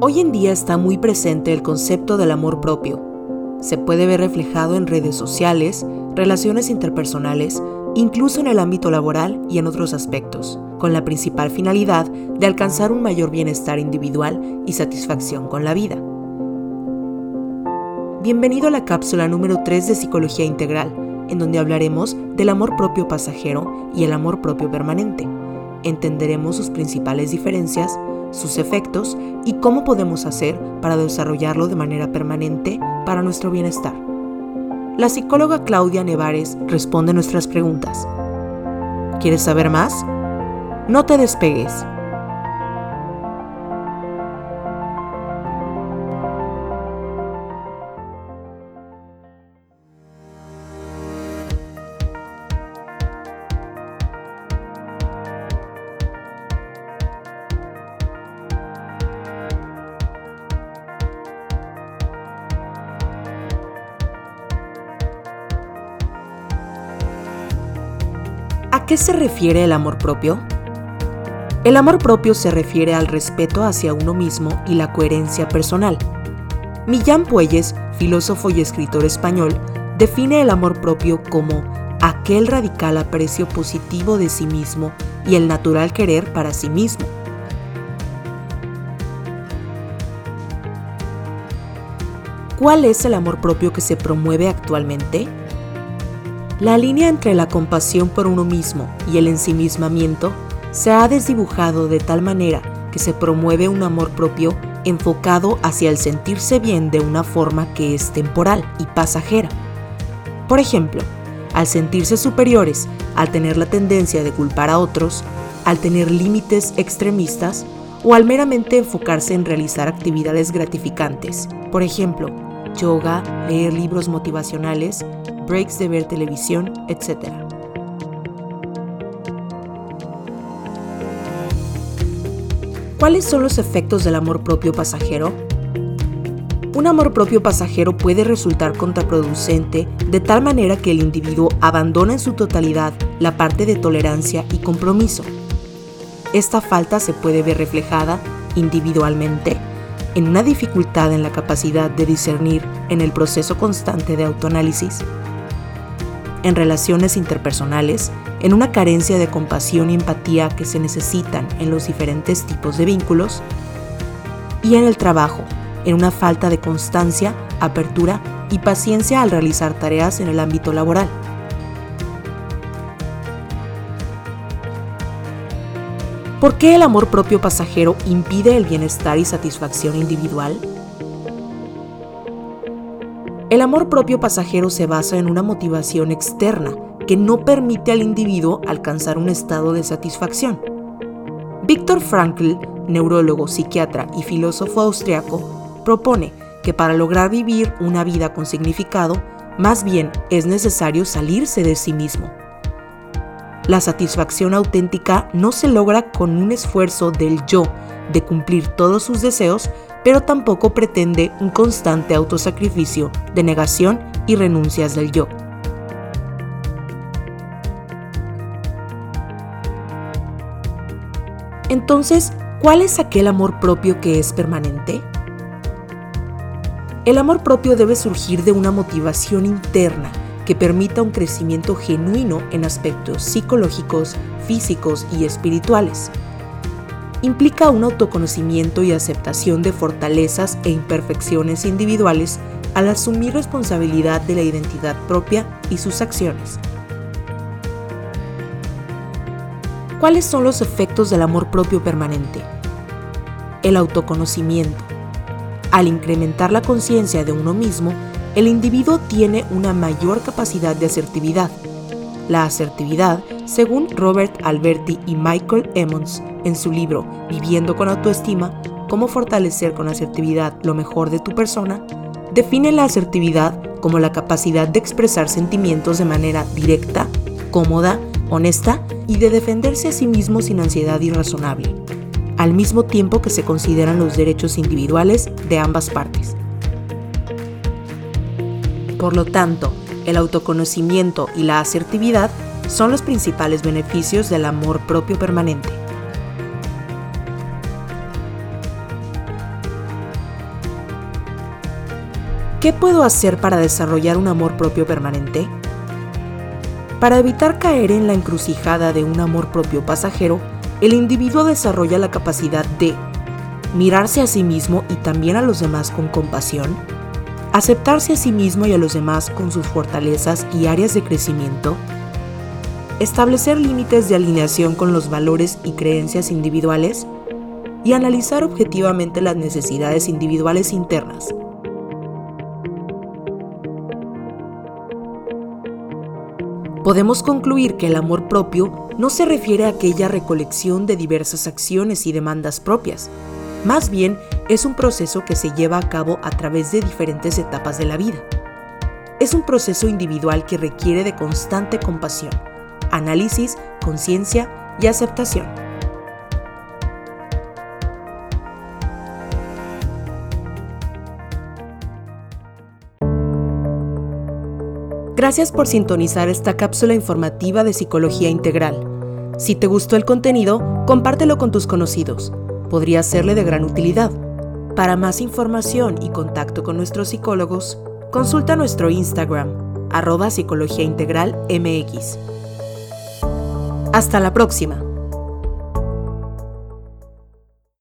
Hoy en día está muy presente el concepto del amor propio. Se puede ver reflejado en redes sociales, relaciones interpersonales, incluso en el ámbito laboral y en otros aspectos, con la principal finalidad de alcanzar un mayor bienestar individual y satisfacción con la vida. Bienvenido a la cápsula número 3 de Psicología Integral, en donde hablaremos del amor propio pasajero y el amor propio permanente. Entenderemos sus principales diferencias, sus efectos y cómo podemos hacer para desarrollarlo de manera permanente para nuestro bienestar. La psicóloga Claudia Nevares responde nuestras preguntas. ¿Quieres saber más? No te despegues. Qué se refiere el amor propio? El amor propio se refiere al respeto hacia uno mismo y la coherencia personal. Millán Puelles, filósofo y escritor español, define el amor propio como aquel radical aprecio positivo de sí mismo y el natural querer para sí mismo. ¿Cuál es el amor propio que se promueve actualmente? La línea entre la compasión por uno mismo y el ensimismamiento se ha desdibujado de tal manera que se promueve un amor propio enfocado hacia el sentirse bien de una forma que es temporal y pasajera. Por ejemplo, al sentirse superiores, al tener la tendencia de culpar a otros, al tener límites extremistas o al meramente enfocarse en realizar actividades gratificantes. Por ejemplo, yoga, leer libros motivacionales, breaks de ver televisión, etc. ¿Cuáles son los efectos del amor propio pasajero? Un amor propio pasajero puede resultar contraproducente de tal manera que el individuo abandona en su totalidad la parte de tolerancia y compromiso. Esta falta se puede ver reflejada individualmente en una dificultad en la capacidad de discernir en el proceso constante de autoanálisis, en relaciones interpersonales, en una carencia de compasión y empatía que se necesitan en los diferentes tipos de vínculos, y en el trabajo, en una falta de constancia, apertura y paciencia al realizar tareas en el ámbito laboral. ¿Por qué el amor propio pasajero impide el bienestar y satisfacción individual? El amor propio pasajero se basa en una motivación externa que no permite al individuo alcanzar un estado de satisfacción. Víctor Frankl, neurólogo, psiquiatra y filósofo austriaco, propone que para lograr vivir una vida con significado, más bien es necesario salirse de sí mismo. La satisfacción auténtica no se logra con un esfuerzo del yo de cumplir todos sus deseos, pero tampoco pretende un constante autosacrificio de negación y renuncias del yo. Entonces, ¿cuál es aquel amor propio que es permanente? El amor propio debe surgir de una motivación interna que permita un crecimiento genuino en aspectos psicológicos, físicos y espirituales. Implica un autoconocimiento y aceptación de fortalezas e imperfecciones individuales al asumir responsabilidad de la identidad propia y sus acciones. ¿Cuáles son los efectos del amor propio permanente? El autoconocimiento. Al incrementar la conciencia de uno mismo, el individuo tiene una mayor capacidad de asertividad. La asertividad, según Robert Alberti y Michael Emmons en su libro Viviendo con autoestima, cómo fortalecer con asertividad lo mejor de tu persona, define la asertividad como la capacidad de expresar sentimientos de manera directa, cómoda, honesta y de defenderse a sí mismo sin ansiedad irrazonable, al mismo tiempo que se consideran los derechos individuales de ambas partes. Por lo tanto, el autoconocimiento y la asertividad son los principales beneficios del amor propio permanente. ¿Qué puedo hacer para desarrollar un amor propio permanente? Para evitar caer en la encrucijada de un amor propio pasajero, el individuo desarrolla la capacidad de mirarse a sí mismo y también a los demás con compasión, aceptarse a sí mismo y a los demás con sus fortalezas y áreas de crecimiento, establecer límites de alineación con los valores y creencias individuales y analizar objetivamente las necesidades individuales internas. Podemos concluir que el amor propio no se refiere a aquella recolección de diversas acciones y demandas propias, más bien es un proceso que se lleva a cabo a través de diferentes etapas de la vida. Es un proceso individual que requiere de constante compasión, análisis, conciencia y aceptación. Gracias por sintonizar esta cápsula informativa de Psicología Integral. Si te gustó el contenido, compártelo con tus conocidos. Podría serle de gran utilidad. Para más información y contacto con nuestros psicólogos, consulta nuestro Instagram, arroba MX. Hasta la próxima.